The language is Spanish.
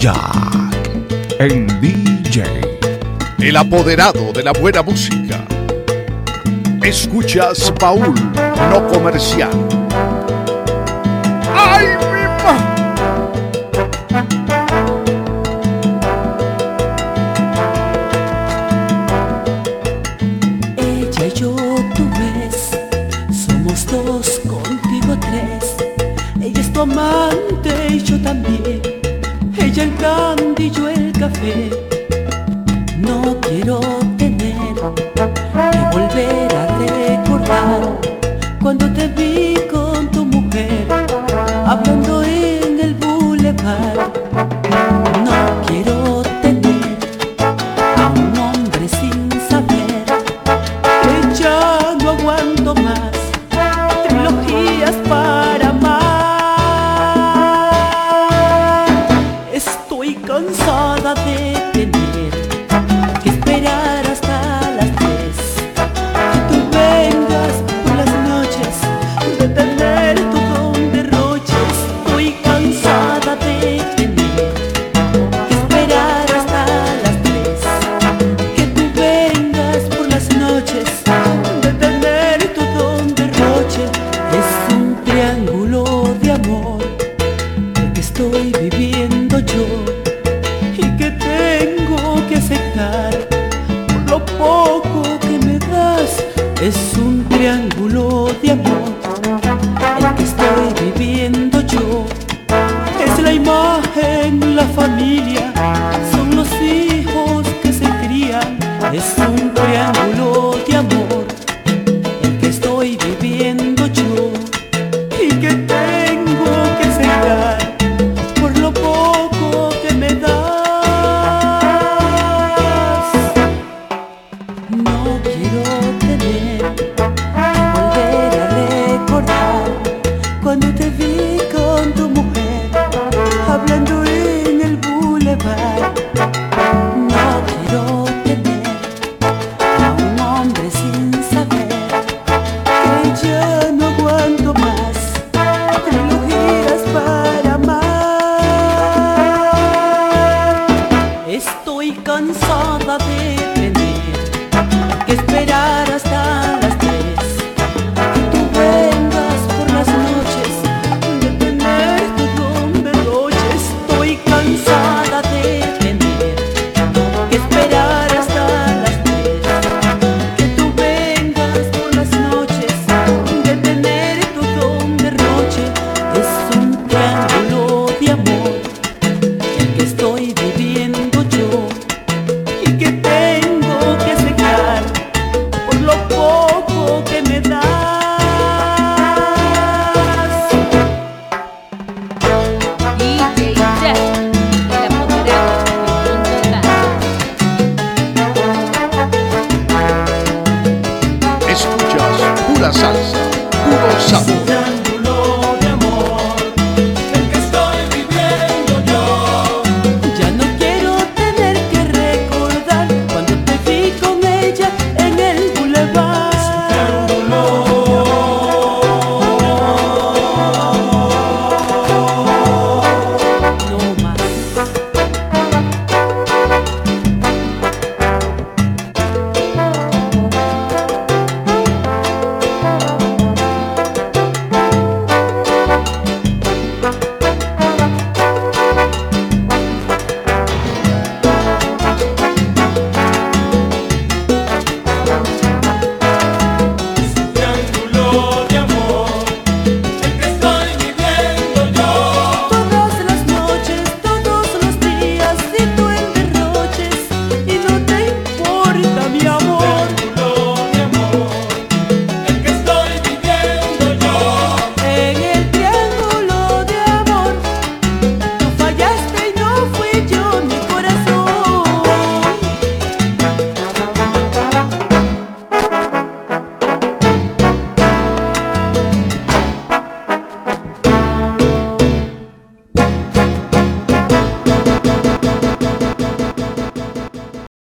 Jack, el DJ. El apoderado de la buena música. Escuchas Paul, no comercial. ¡Ay, mi ma! Ella y yo, tú ves, somos dos, contigo tres. Ella es tu amante y yo también. El yo el café. No quiero tener que volver a recordar cuando te vi sorda de es un triángulo de amor el que estoy viviendo yo. Es la imagen, la familia وكان صعبة بيه de.